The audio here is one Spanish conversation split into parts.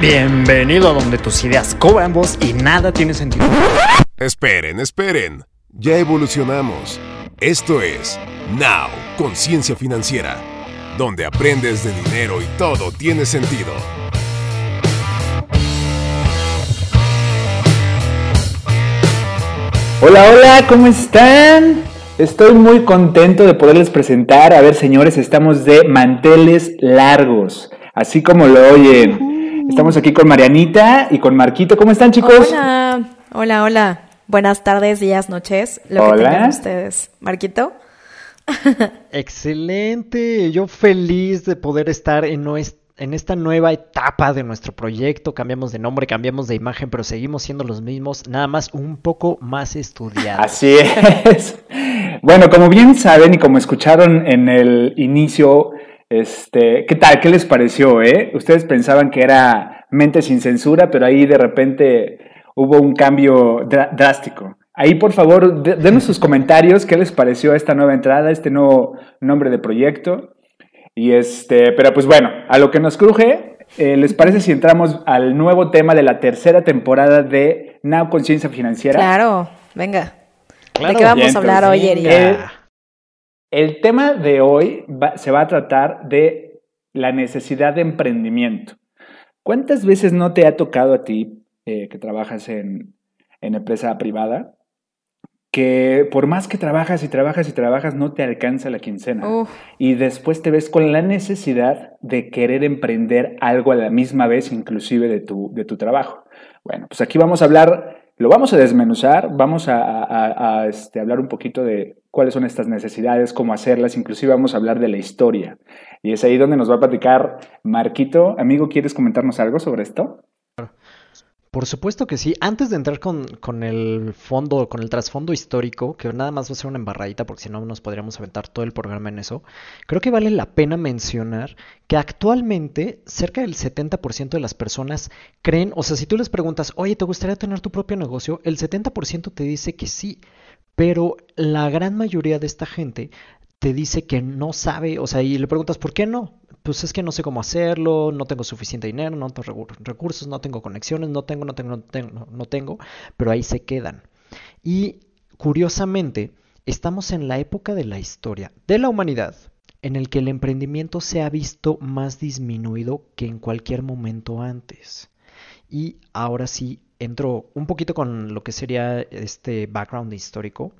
Bienvenido a donde tus ideas cobran voz y nada tiene sentido. Esperen, esperen. Ya evolucionamos. Esto es Now, Conciencia Financiera, donde aprendes de dinero y todo tiene sentido. Hola, hola, ¿cómo están? Estoy muy contento de poderles presentar. A ver, señores, estamos de manteles largos, así como lo oyen. Estamos aquí con Marianita y con Marquito. ¿Cómo están, chicos? Hola, hola, hola. Buenas tardes, días, noches. Lo que Hola. tengan ustedes. Marquito. Excelente, yo feliz de poder estar en esta nueva etapa de nuestro proyecto. Cambiamos de nombre, cambiamos de imagen, pero seguimos siendo los mismos, nada más un poco más estudiados. Así es. Bueno, como bien saben y como escucharon en el inicio, este, ¿qué tal? ¿Qué les pareció, eh? Ustedes pensaban que era mente sin censura, pero ahí de repente hubo un cambio drástico. Ahí, por favor, de- denos sus comentarios, ¿qué les pareció esta nueva entrada, este nuevo nombre de proyecto? Y este, pero pues bueno, a lo que nos cruje, eh, ¿les parece si entramos al nuevo tema de la tercera temporada de Now Conciencia Financiera? Claro, venga. Claro. ¿De qué vamos Bien, a hablar hoy, entonces, Eri? eh, El tema de hoy va- se va a tratar de la necesidad de emprendimiento. ¿Cuántas veces no te ha tocado a ti, eh, que trabajas en, en empresa privada, que por más que trabajas y trabajas y trabajas no te alcanza la quincena? Uf. Y después te ves con la necesidad de querer emprender algo a la misma vez, inclusive de tu, de tu trabajo. Bueno, pues aquí vamos a hablar, lo vamos a desmenuzar, vamos a, a- a- a, este, hablar un poquito de cuáles son estas necesidades, cómo hacerlas, inclusive vamos a hablar de la historia. Y es ahí donde nos va a platicar Marquito. Amigo, ¿quieres comentarnos algo sobre esto? Por supuesto que sí. Antes de entrar con, con el fondo, con el trasfondo histórico, que nada más va a ser una embarradita porque si no nos podríamos aventar todo el programa en eso, creo que vale la pena mencionar que actualmente cerca del 70% de las personas creen, o sea, si tú les preguntas, oye, ¿te gustaría tener tu propio negocio? El 70% te dice que sí, pero la gran mayoría de esta gente te dice que no sabe, o sea, y le preguntas, ¿por qué no? Pues es que no sé cómo hacerlo, no tengo suficiente dinero, no tengo recu- recursos, no tengo conexiones, no tengo, no tengo, no tengo, no tengo, pero ahí se quedan. Y curiosamente, estamos en la época de la historia de la humanidad en el que el emprendimiento se ha visto más disminuido que en cualquier momento antes. Y ahora sí entro un poquito con lo que sería este background histórico.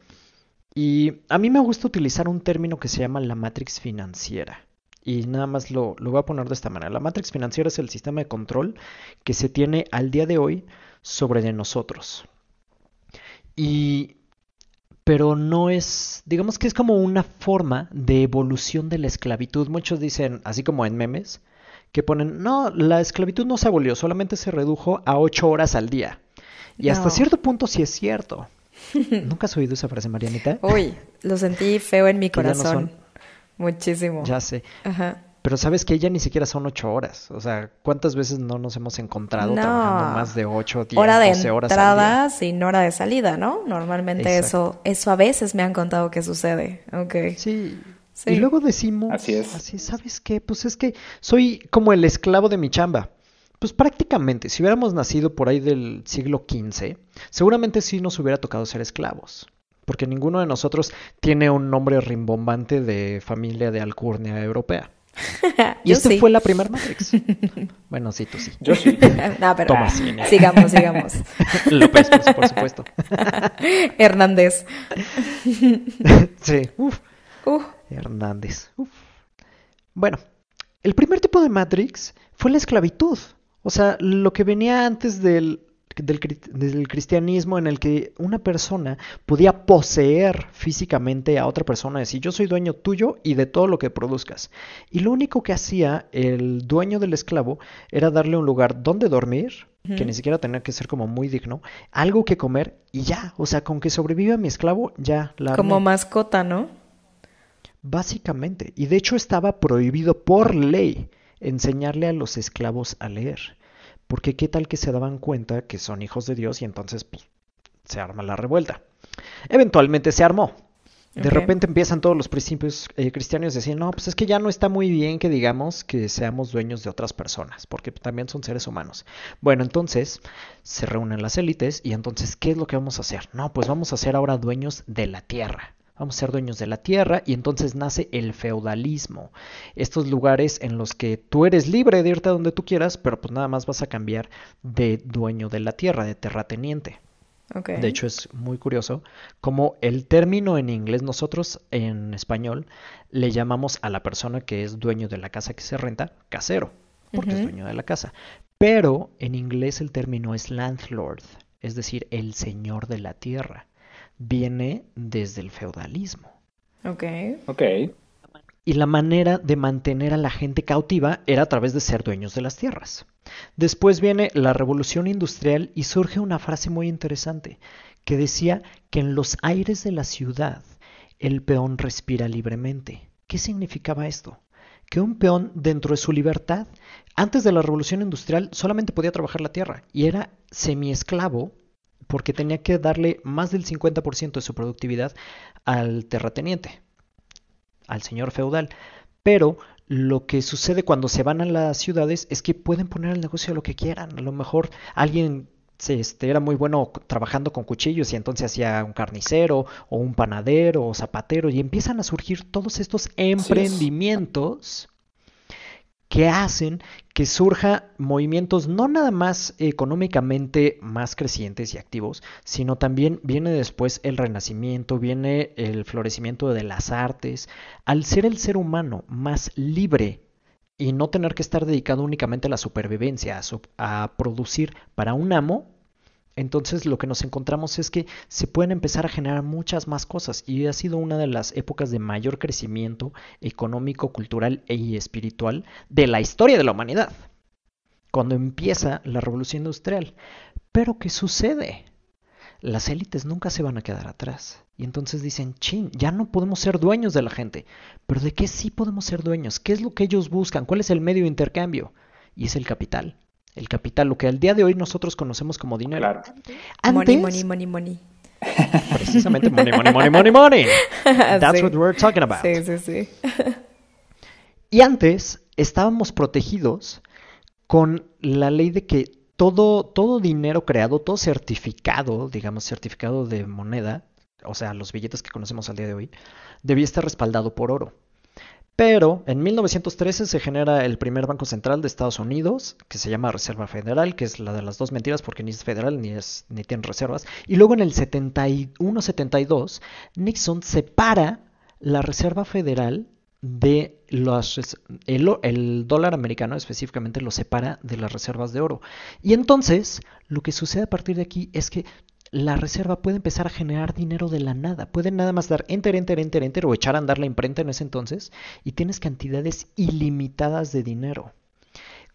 Y a mí me gusta utilizar un término que se llama la matrix financiera. Y nada más lo, lo voy a poner de esta manera. La matrix financiera es el sistema de control que se tiene al día de hoy sobre nosotros. Y pero no es, digamos que es como una forma de evolución de la esclavitud. Muchos dicen, así como en memes, que ponen, no, la esclavitud no se abolió, solamente se redujo a ocho horas al día. Y hasta cierto punto sí es cierto. ¿Nunca has oído esa frase, Marianita? Uy, lo sentí feo en mi Que ya no corazón. Muchísimo. Ya sé. Ajá. Pero sabes que ya ni siquiera son ocho horas. O sea, ¿cuántas veces no nos hemos encontrado No. trabajando más de ocho, diez, Hora de 12 horas al día? sin hora de salida, ¿no? Normalmente eso, eso a veces me han contado que sucede. Ok. Sí. Sí. Y luego decimos, Así es. así, ¿sabes qué? Pues es que soy como el esclavo de mi chamba. Pues prácticamente, si hubiéramos nacido por ahí del siglo XV, seguramente sí nos hubiera tocado ser esclavos. Porque ninguno de nosotros tiene un nombre rimbombante de familia de alcurnia europea. Y Yo este sí. fue la primera Matrix. bueno, sí, tú sí. Yo sí. no, pero Toma, sí, ¿no? sigamos, sigamos. López, por, por supuesto. Hernández. sí. Uf. Uh, Hernández. Uf. Bueno, el primer tipo de Matrix fue la esclavitud. O sea, lo que venía antes del, del, cri- del cristianismo en el que una persona podía poseer físicamente a otra persona, decir yo soy dueño tuyo y de todo lo que produzcas. Y lo único que hacía el dueño del esclavo era darle un lugar donde dormir, que ni siquiera tenía que ser como muy digno, algo que comer y ya. O sea, con que sobreviva mi esclavo, ya la como armé. mascota, ¿no? Básicamente, y de hecho estaba prohibido por ley enseñarle a los esclavos a leer, porque qué tal que se daban cuenta que son hijos de Dios y entonces pues, se arma la revuelta. Eventualmente se armó, De repente empiezan todos los principios eh, cristianos a decir, no, pues es que ya no está muy bien que digamos que seamos dueños de otras personas, porque también son seres humanos. Bueno, entonces se reúnen las élites y entonces, ¿qué es lo que vamos a hacer? No, pues vamos a ser ahora dueños de la tierra. Vamos a ser dueños de la tierra y entonces nace el feudalismo. Estos lugares en los que tú eres libre de irte a donde tú quieras, pero pues nada más vas a cambiar de dueño de la tierra, de terrateniente. De hecho, es muy curioso como el término en inglés, nosotros en español le llamamos a la persona que es dueño de la casa que se renta casero, porque es dueño de la casa. Pero en inglés el término es landlord, es decir, el señor de la tierra. Viene desde el feudalismo. Ok. Ok. Y la manera de mantener a la gente cautiva era a través de ser dueños de las tierras. Después viene la revolución industrial y surge una frase muy interesante que decía que en los aires de la ciudad el peón respira libremente. ¿Qué significaba esto? Que un peón dentro de su libertad, antes de la revolución industrial, solamente podía trabajar la tierra y era semiesclavo porque tenía que darle más del 50% de su productividad al terrateniente, al señor feudal. Pero lo que sucede cuando se van a las ciudades es que pueden poner el negocio lo que quieran. A lo mejor alguien se, este, era muy bueno trabajando con cuchillos y entonces hacía un carnicero o un panadero o zapatero y empiezan a surgir todos estos emprendimientos que hacen que surja movimientos no nada más económicamente más crecientes y activos, sino también viene después el renacimiento, viene el florecimiento de las artes. Al ser el ser humano más libre y no tener que estar dedicado únicamente a la supervivencia, a, a producir para un amo, entonces lo que nos encontramos es que se pueden empezar a generar muchas más cosas y ha sido una de las épocas de mayor crecimiento económico, cultural e espiritual de la historia de la humanidad, cuando empieza la revolución industrial. Pero ¿qué sucede? Las élites nunca se van a quedar atrás. Y entonces dicen, chin, ya no podemos ser dueños de la gente. Pero ¿de qué sí podemos ser dueños? ¿Qué es lo que ellos buscan? ¿Cuál es el medio de intercambio? Y es el capital el capital, lo que al día de hoy nosotros conocemos como dinero. Claro. money, money, money, money. Precisamente money, money, money, money, money. That's what we're talking about. Sí, sí, sí. y antes estábamos protegidos con la ley de que todo, todo dinero creado, todo certificado, digamos, certificado de moneda, o sea, los billetes que conocemos al día de hoy, debía estar respaldado por oro. Pero en 1913 se genera el primer banco central de Estados Unidos, que se llama Reserva Federal, que es la de las dos mentiras porque ni es federal ni, tiene reservas. Y luego en el 71-72, Nixon separa la Reserva Federal de los, el, dólar americano específicamente lo separa de las reservas de oro. Y entonces lo que sucede a partir de aquí es que la reserva puede empezar a generar dinero de la nada. Pueden nada más dar enter, enter, enter, enter o echar a andar la imprenta en ese entonces y tienes cantidades ilimitadas de dinero.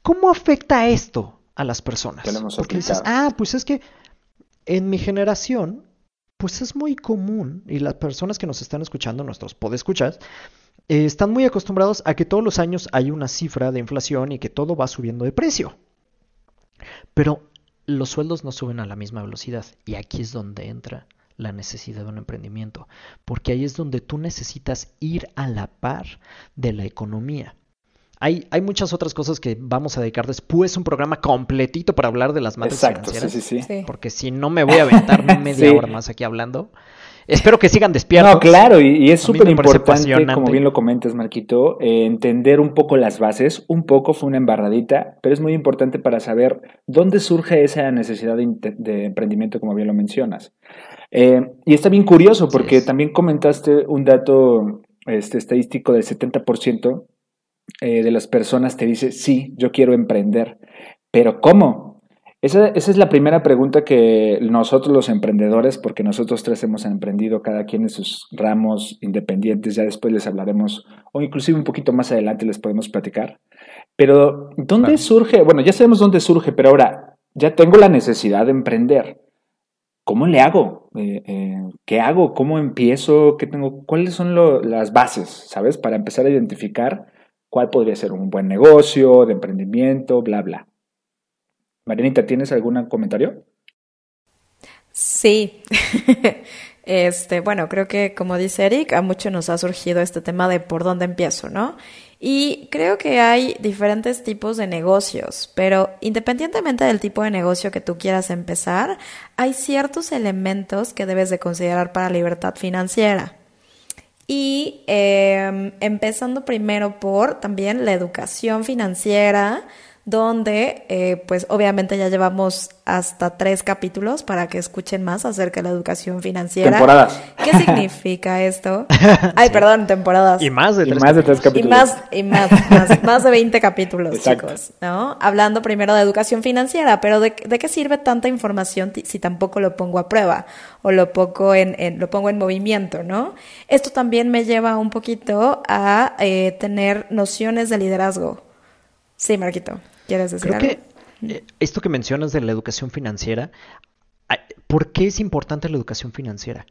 ¿Cómo afecta esto a las personas? Porque dices, ah, pues es que en mi generación, pues es muy común y las personas que nos están escuchando, nuestros podescuchas, eh, están muy acostumbrados a que todos los años hay una cifra de inflación y que todo va subiendo de precio. Pero los sueldos no suben a la misma velocidad y aquí es donde entra la necesidad de un emprendimiento, porque ahí es donde tú necesitas ir a la par de la economía. Hay, hay muchas otras cosas que vamos a dedicar después un programa completito para hablar de las matrices financieras, sí, sí, sí. porque si no me voy a aventar media hora más aquí hablando. Espero que sigan despiertos. No, claro, y, es súper importante, como bien lo comentas, Marquito, eh, entender un poco las bases. Un poco fue una embarradita, pero es muy importante para saber dónde surge esa necesidad de, emprendimiento, como bien lo mencionas. Eh, y está bien curioso, porque también comentaste un dato este, estadístico del 70% eh, de las personas te dice, sí, yo quiero emprender. Pero ¿cómo? Esa, es la primera pregunta que nosotros los emprendedores, porque nosotros tres hemos emprendido cada quien en sus ramos independientes, ya después les hablaremos, o inclusive un poquito más adelante les podemos platicar. Pero, ¿dónde surge? Bueno, ya sabemos dónde surge, pero ahora ya tengo la necesidad de emprender. ¿Cómo le hago? Eh, eh, ¿Qué hago? ¿Cómo empiezo? ¿Qué tengo? ¿Cuáles son las bases, sabes? Para empezar a identificar cuál podría ser un buen negocio, de emprendimiento, bla, bla. Marianita, ¿tienes algún comentario? Sí. Este, bueno, creo que como dice Eric, a muchos nos ha surgido este tema de por dónde empiezo, ¿no? Y creo que hay diferentes tipos de negocios, pero independientemente del tipo de negocio que tú quieras empezar, hay ciertos elementos que debes de considerar para libertad financiera. Y em, empezando primero por también la educación financiera, donde eh, pues obviamente ya llevamos hasta tres capítulos para que escuchen más acerca de la educación financiera. Temporadas. ¿Qué significa esto? Ay, perdón, temporadas. Y más de Y tres, más de tres capítulos. Y más, y más, más, más de 20 capítulos, Exacto. chicos, ¿no? Hablando primero de educación financiera, pero ¿de, de qué sirve tanta información si tampoco lo pongo a prueba o lo pongo en, en- lo pongo en movimiento, ¿no? Esto también me lleva un poquito a eh, tener nociones de liderazgo. Sí, Marquito, ¿quieres decir Creo algo? que eh, esto que mencionas de la educación financiera, ¿por qué es importante la educación financiera?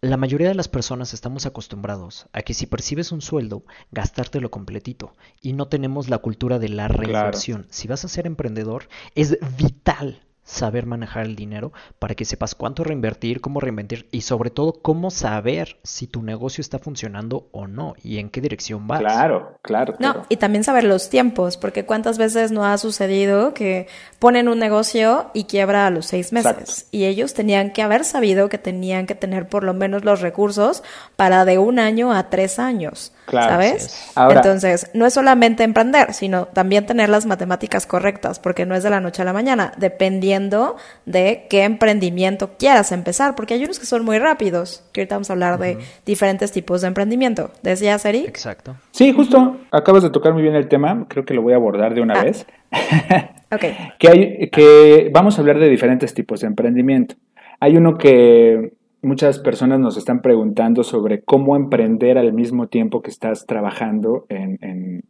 La mayoría de las personas estamos acostumbrados a que si percibes un sueldo, gastártelo completito y no tenemos la cultura de la reinversión. Si vas a ser emprendedor, es vital saber manejar el dinero para que sepas cuánto reinvertir, cómo reinvertir y sobre todo cómo saber si tu negocio está funcionando o no y en qué dirección vas. Claro, claro, No, claro. y también saber los tiempos, porque cuántas veces no ha sucedido que ponen un negocio y quiebra a los seis meses. Exacto. Y ellos tenían que haber sabido que tenían que tener por lo menos los recursos para de un año a tres años. Claro, ¿Sabes? Ahora- Entonces, no es solamente emprender, sino también tener las matemáticas correctas, porque no es de la noche a la mañana, dependiendo de qué emprendimiento quieras empezar, porque hay unos que son muy rápidos, que ahorita vamos a hablar de diferentes tipos de emprendimiento. ¿Decías, Eric? Exacto. Sí, justo, acabas de tocar muy bien el tema, creo que lo voy a abordar de una Ah. vez. Ok. que hay que vamos a hablar de diferentes tipos de emprendimiento. Hay uno que muchas personas nos están preguntando sobre cómo emprender al mismo tiempo que estás trabajando en, en-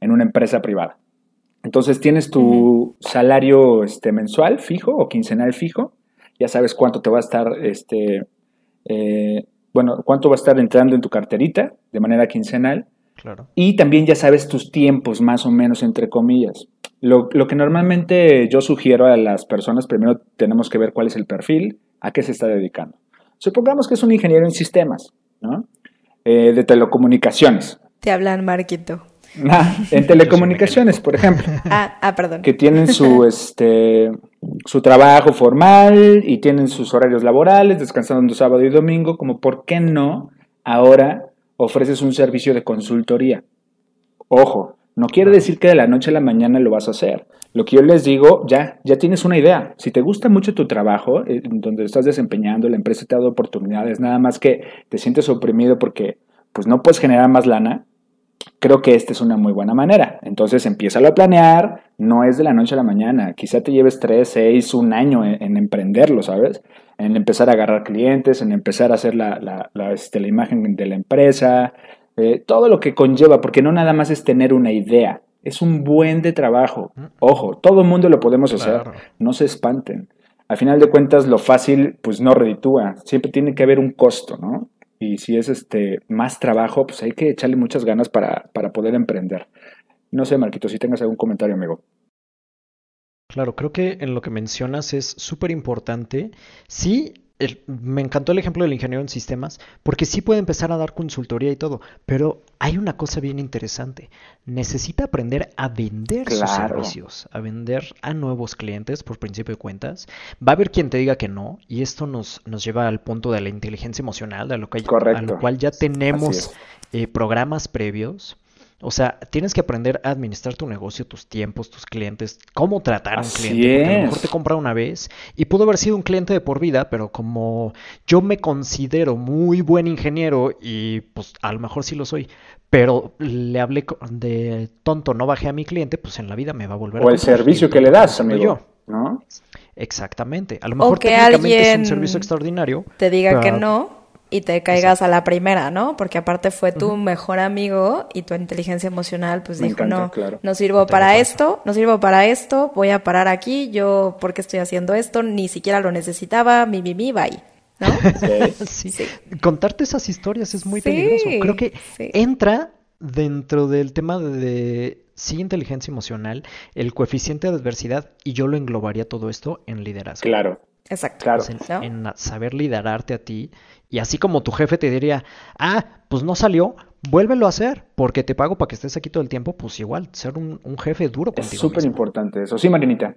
en una empresa privada. Entonces tienes tu salario este, mensual fijo o quincenal fijo, ya sabes cuánto te va a estar, este, eh, bueno, cuánto va a estar entrando en tu carterita de manera quincenal Claro. y también ya sabes tus tiempos, más o menos, entre comillas. Lo, lo que normalmente yo sugiero a las personas, primero tenemos que ver cuál es el perfil, a qué se está dedicando. Supongamos que es un ingeniero en sistemas, ¿no? Eh, de telecomunicaciones. Te hablan, Marquito. Ah, en telecomunicaciones, por ejemplo, Ah, ah, perdón. que tienen su, este, su trabajo formal y tienen sus horarios laborales, descansando sábado y domingo, como por qué no ahora ofreces un servicio de consultoría. Ojo, no quiere decir que de la noche a la mañana lo vas a hacer. Lo que yo les digo, ya, ya tienes una idea. Si te gusta mucho tu trabajo, eh, donde estás desempeñando, la empresa te ha dado oportunidades, nada más que te sientes oprimido porque pues no puedes generar más lana, creo que esta es una muy buena manera. Entonces empieza a planear, no es de la noche a la mañana. Quizá te lleves tres, seis, un año en, en emprenderlo, ¿sabes? En empezar a agarrar clientes, en empezar a hacer la, la, la, este, la imagen de la empresa, eh, todo lo que conlleva, porque no nada más es tener una idea, es un buen de trabajo. Ojo, todo el mundo lo podemos Claro. hacer, no se espanten. Al final de cuentas, lo fácil, pues no reditúa, siempre tiene que haber un costo, ¿no? Y si es este más trabajo, pues hay que echarle muchas ganas para, para poder emprender. No sé, Marquito, si tengas algún comentario, amigo. Claro, creo que en lo que mencionas es súper importante. Sí, el- me encantó el ejemplo del ingeniero en sistemas, porque sí puede empezar a dar consultoría y todo, pero hay una cosa bien interesante. Necesita aprender a vender sus servicios, a vender a nuevos clientes por principio de cuentas. Va a haber quien te diga que no, y esto nos, nos lleva al punto de la inteligencia emocional, a lo, que, a lo cual ya tenemos eh, programas previos. O sea, tienes que aprender a administrar tu negocio, tus tiempos, tus clientes, cómo tratar a un Así cliente. Porque a lo mejor te compra una vez y pudo haber sido un cliente de por vida, pero como yo me considero muy buen ingeniero y pues a lo mejor sí lo soy, pero le hablé de tonto, no bajé a mi cliente, pues en la vida me va a volver a O el servicio que le das, soy amigo. yo. ¿No? Exactamente. A lo mejor que técnicamente es un servicio extraordinario. Te diga que no y te caigas a la primera, ¿no? Porque aparte fue tu mejor amigo y tu inteligencia emocional pues Me dijo, encanta, no, claro. no sirvo para esto, no sirvo para esto, voy a parar aquí, yo, ¿por qué estoy haciendo esto? Ni siquiera lo necesitaba, mi, mi, mi, bye. ¿No? Sí. Sí. Contarte esas historias es muy Sí, peligroso. Creo que sí. entra dentro del tema de, de, sí inteligencia emocional, el coeficiente de adversidad y yo lo englobaría todo esto en liderazgo. Claro. Exacto. Claro. Pues en, en saber liderarte a ti. Y así como tu jefe te diría, ah, pues no salió, vuélvelo a hacer, porque te pago para que estés aquí todo el tiempo, pues igual, ser un, un jefe duro Es contigo. súper mismo. importante eso. Sí, Marinita.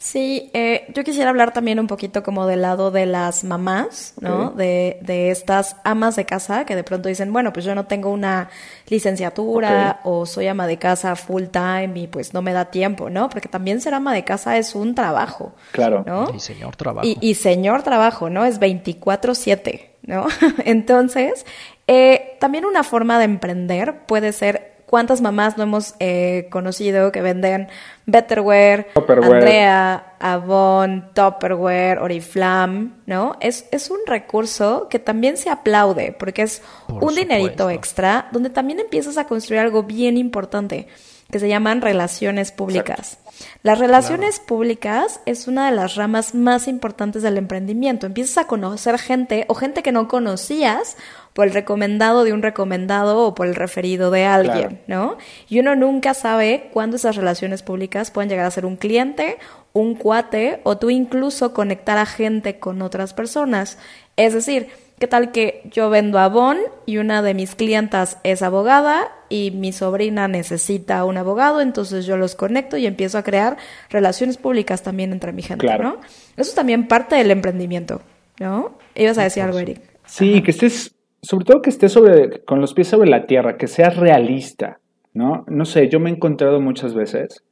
Sí, eh, yo quisiera hablar también un poquito como del lado de las mamás, ¿no? De, de estas amas de casa que de pronto dicen, bueno, pues yo no tengo una licenciatura o soy ama de casa full time y pues no me da tiempo, ¿no? Porque también ser ama de casa es un trabajo, Claro. ¿no? Y señor trabajo. Y, y señor trabajo, ¿no? Es 24/7, ¿no? Entonces, eh, también una forma de emprender puede ser cuántas mamás no hemos eh, conocido que venden Betterware, Tupperware. Andrea, Avon, Tupperware, Oriflam, ¿no? Es, es un recurso que también se aplaude porque es Por un dinerito extra donde también empiezas a construir algo bien importante que se llaman relaciones públicas. Las relaciones públicas es una de las ramas más importantes del emprendimiento. Empiezas a conocer gente o gente que no conocías por el recomendado de un recomendado o por el referido de alguien, ¿no? Y uno nunca sabe cuándo esas relaciones públicas pueden llegar a ser un cliente, un cuate o tú incluso conectar a gente con otras personas. Es decir, ¿qué tal que yo vendo Avon y una de mis clientas es abogada y mi sobrina necesita un abogado, entonces yo los conecto y empiezo a crear relaciones públicas también entre mi gente, Claro. ¿no? Eso es también parte del emprendimiento, ¿no? Ibas a decir algo, Eric. Sí, que estés, sobre todo que estés sobre, con los pies sobre la tierra, que seas realista, ¿no? No sé, yo me he encontrado muchas veces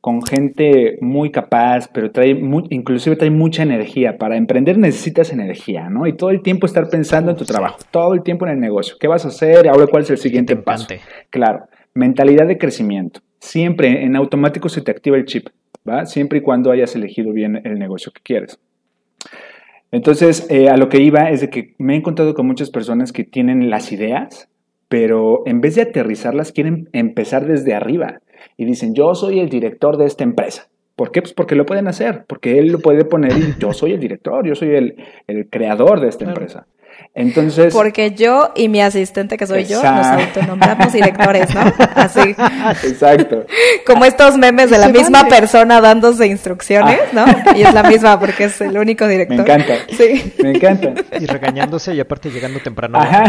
con gente muy capaz, pero trae inclusive trae mucha energía. Para emprender necesitas energía, ¿no? Y todo el tiempo estar pensando en tu trabajo, todo el tiempo en el negocio. ¿Qué vas a hacer? Ahora, ¿cuál es el siguiente te paso? Claro, mentalidad de crecimiento. Siempre en automático se te activa el chip, ¿va? Siempre y cuando hayas elegido bien el negocio que quieres. Entonces, eh, a lo que iba es de que me he encontrado con muchas personas que tienen las ideas, pero en vez de aterrizarlas, quieren empezar desde arriba. Y dicen, yo soy el director de esta empresa. ¿Por qué? Pues porque lo pueden hacer, porque él lo puede poner y yo soy el director, yo soy el, el creador de esta Claro. empresa. Entonces, Porque yo y mi asistente, que soy yo, nos autonombramos directores, ¿no? Así. exacto. Como estos memes de la misma vale. persona dándose instrucciones, ¿no? Y es la misma porque es el único director. Me encanta. Sí, Me encanta. Y regañándose y aparte llegando temprano. Ajá.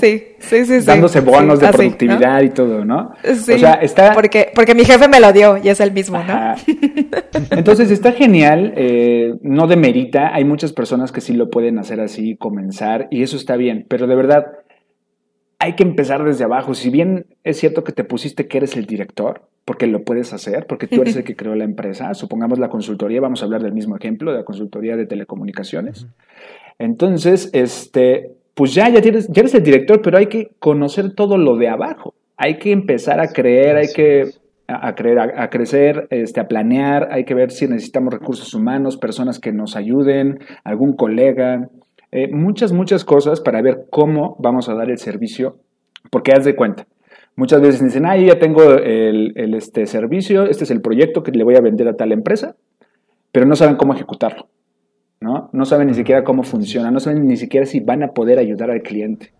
sí, sí, sí. sí. Dándose bonos Sí, de así, ¿no? productividad y todo, ¿no? Sí, O sea, está... porque, porque mi jefe me lo dio y es el mismo, ¿no? Entonces está genial, eh, no demerita, hay muchas personas que sí lo pueden hacer así, comenzar, y eso está bien, pero de verdad hay que empezar desde abajo. Si bien es cierto que te pusiste que eres el director, porque lo puedes hacer, porque tú eres el que creó la empresa, supongamos la consultoría, vamos a hablar del mismo ejemplo, de la consultoría de telecomunicaciones. Entonces, este, pues ya, ya, tienes, ya eres el director, pero hay que conocer todo lo de abajo. Hay que empezar a creer, hay que. A, creer, a, a crecer, este, a planear, hay que ver si necesitamos recursos humanos, personas que nos ayuden, algún colega, eh, muchas, muchas cosas para ver cómo vamos a dar el servicio, porque haz de cuenta. Muchas veces dicen, ah, yo ya tengo el, el, este servicio, este es el proyecto que le voy a vender a tal empresa, pero no saben cómo ejecutarlo, ¿no? No saben ni siquiera cómo funciona, no saben ni siquiera si van a poder ayudar al cliente.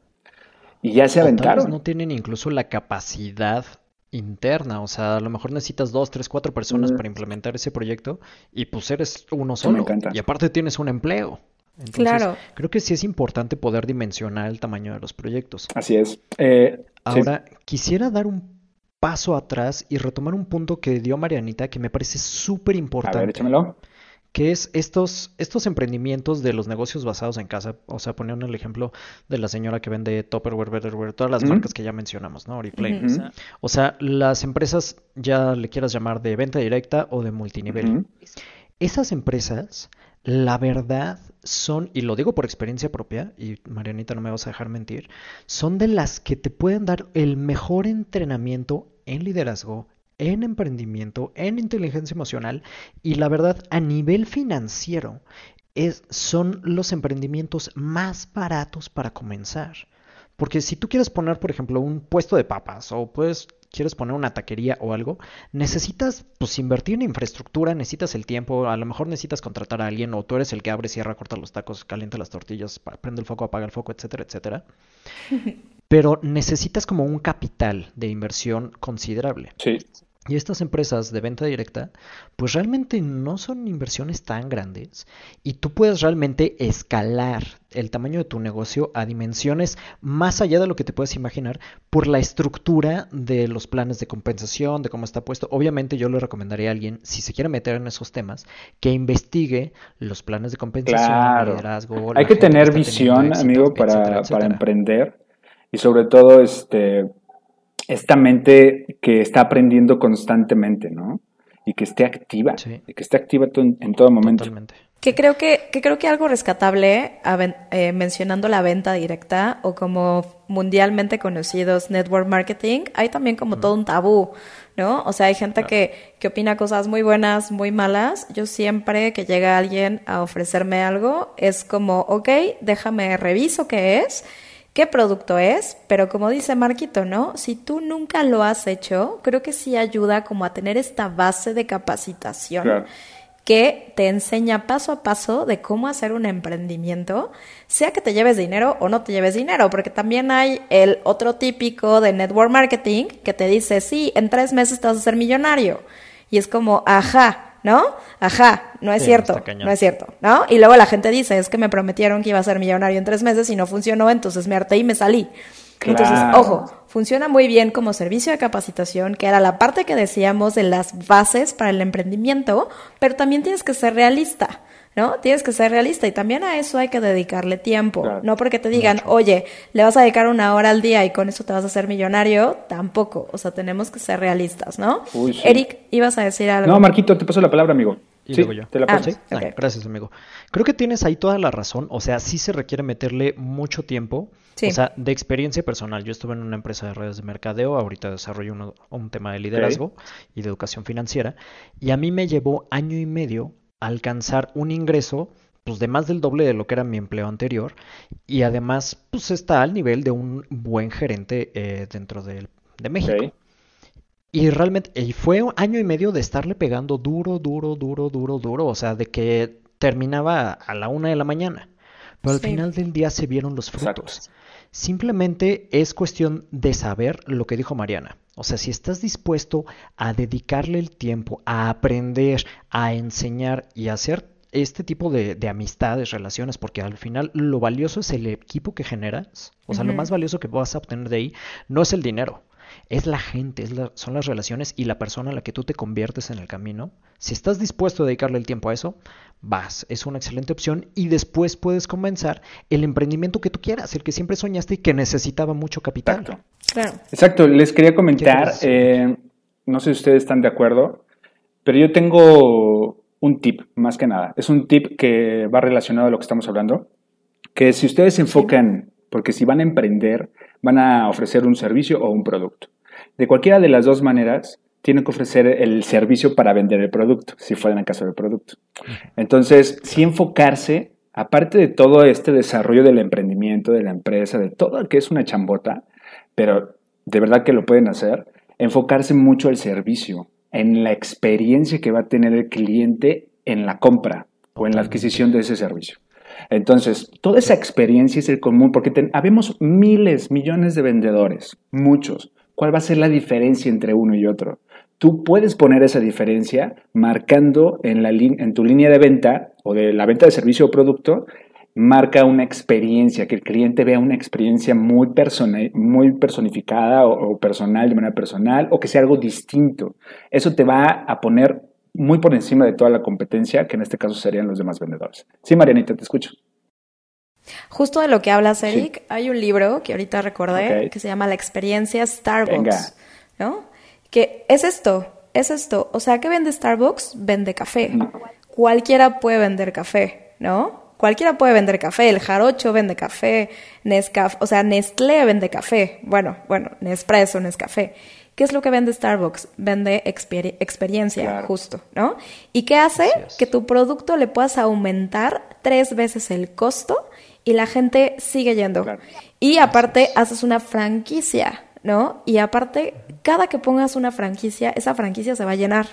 Y ya se aventaron. no tienen incluso la capacidad interna, o sea, a lo mejor necesitas dos, tres, cuatro personas Mm. para implementar ese proyecto y pues eres uno solo encanta. y aparte tienes un empleo. Entonces, Claro. creo que sí es importante poder dimensionar el tamaño de los proyectos. Así es. Eh, sí. Ahora, quisiera dar un paso atrás y retomar un punto que dio Marianita que me parece súper A ver, importante, échamelo. Que es estos, estos emprendimientos de los negocios basados en casa. O sea, poniendo el ejemplo de la señora que vende Tupperware, Betterware, todas las marcas que ya mencionamos, ¿no? Oriflame. O sea, las empresas, ya le quieras llamar de venta directa o de multinivel. Esas empresas, la verdad, son, y lo digo por experiencia propia, y Marianita no me vas a dejar mentir, son de las que te pueden dar el mejor entrenamiento en liderazgo, en emprendimiento, en inteligencia emocional, y la verdad, a nivel financiero, es, son los emprendimientos más baratos para comenzar. Porque si tú quieres poner, por ejemplo, un puesto de papas o pues quieres poner una taquería o algo, necesitas pues invertir en infraestructura, necesitas el tiempo, a lo mejor necesitas contratar a alguien o tú eres el que abre, cierra, corta los tacos, calienta las tortillas, prende el foco, apaga el foco, etcétera, etcétera. Pero necesitas como un capital de inversión considerable. Sí. Y estas empresas de venta directa, pues realmente no son inversiones tan grandes y tú puedes realmente escalar el tamaño de tu negocio a dimensiones más allá de lo que te puedes imaginar por la estructura de los planes de compensación, de cómo está puesto. Obviamente yo le recomendaría a alguien, si se quiere meter en esos temas, que investigue los planes de compensación, Claro. liderazgo. Hay que tener visión, éxito, amigo, para, etcétera, para emprender y sobre todo este, esta mente que está aprendiendo constantemente, ¿no? Y que esté activa, Sí. y que esté activa en todo momento. Totalmente. Que creo que, que creo que algo rescatable, a ven- eh, mencionando la venta directa o como mundialmente conocidos network marketing, hay también como todo un tabú, ¿no? O sea, hay gente que, que opina cosas muy buenas, muy malas. Yo siempre que llega alguien a ofrecerme algo, es como, ok, déjame reviso qué es, qué producto es, pero como dice Marquito, ¿no? Si tú nunca lo has hecho, creo que sí ayuda como a tener esta base de capacitación Claro. que te enseña paso a paso de cómo hacer un emprendimiento, sea que te lleves dinero o no te lleves dinero, porque también hay el otro típico de network marketing que te dice, sí, en tres meses te vas a ser millonario. Y es como, ajá, ¿no? Ajá, no es Sí, cierto, no es cierto, ¿no? Y luego la gente dice, es que me prometieron que iba a ser millonario en tres meses y no funcionó, entonces me harté y me salí. Entonces, ojo, funciona muy bien como servicio de capacitación, que era la parte que decíamos de las bases para el emprendimiento, pero también tienes que ser realista, ¿no? Tienes que ser realista y también a eso hay que dedicarle tiempo, Claro. no porque te digan, oye, le vas a dedicar una hora al día y con eso te vas a hacer millonario, tampoco, o sea, tenemos que ser realistas, ¿no? Uy, sí. Eric, ibas a decir algo. No, Marquito, te paso la palabra, amigo. Y sí, luego yo. te la Ah, paso. ¿Sí? Ah, gracias, amigo. Creo que tienes ahí toda la razón. O sea, sí se requiere meterle mucho tiempo. Sí. O sea, de experiencia personal. Yo estuve en una empresa de redes de mercadeo. Ahorita desarrollo uno- un tema de liderazgo y de educación financiera. Y a mí me llevó año y medio alcanzar un ingreso pues de más del doble de lo que era mi empleo anterior. Y además, pues está al nivel de un buen gerente eh, dentro de México. Y realmente, y fue un año y medio de estarle pegando duro, duro, duro, duro, duro. O sea, de que terminaba a la una de la mañana. Pero al Sí. final del día se vieron los Exacto. frutos. Simplemente es cuestión de saber lo que dijo Mariana. O sea, si estás dispuesto a dedicarle el tiempo, a aprender, a enseñar y a hacer este tipo de, de amistades, relaciones, porque al final lo valioso es el equipo que generas. O sea, lo más valioso que vas a obtener de ahí no es el dinero, es la gente, es la- son las relaciones y la persona a la que tú te conviertes en el camino. Si estás dispuesto a dedicarle el tiempo a eso, vas, es una excelente opción y después puedes comenzar el emprendimiento que tú quieras, el que siempre soñaste y que necesitaba mucho capital. Exacto. Claro. Exacto, les quería comentar, ¿Qué eh, no sé si ustedes están de acuerdo, pero yo tengo un tip, más que nada. Es un tip que va relacionado a lo que estamos hablando, que si ustedes se enfocan, porque si van a emprender, van a ofrecer un servicio o un producto. De cualquiera de las dos maneras, tienen que ofrecer el servicio para vender el producto, si fuera en el caso del producto. Entonces, sí enfocarse, aparte de todo este desarrollo del emprendimiento, de la empresa, de todo lo que es una chambota, pero de verdad que lo pueden hacer, enfocarse mucho al servicio, en la experiencia que va a tener el cliente en la compra o en la adquisición de ese servicio. Entonces, toda esa experiencia es el común, porque ten- habemos miles, millones de vendedores, muchos. ¿Cuál va a ser la diferencia entre uno y otro? Tú puedes poner esa diferencia marcando en, la en tu línea de venta o de la venta de servicio o producto, marca una experiencia, que el cliente vea una experiencia muy, persona, muy personificada o, o personal, de manera personal, o que sea algo distinto. Eso te va a poner muy por encima de toda la competencia, que en este caso serían los demás vendedores. Sí, Marianita, te escucho. Justo de lo que hablas, Eric, hay un libro que ahorita recordé que se llama La experiencia Starbucks, Venga. ¿no? Que es esto, es esto. O sea, ¿qué vende Starbucks? Vende café. Cualquiera puede vender café, ¿no? Cualquiera puede vender café. El jarocho vende café, Nescafé, o sea, Nestlé vende café. Bueno, bueno, Nespresso, Nescafé. ¿Qué es lo que vende Starbucks? Vende exper- experiencia, Claro. justo, ¿no? ¿Y qué hace? Que tu producto le puedas aumentar tres veces el costo y la gente sigue yendo. Claro. Y aparte haces una franquicia, ¿no? Y aparte, cada que pongas una franquicia, esa franquicia se va a llenar,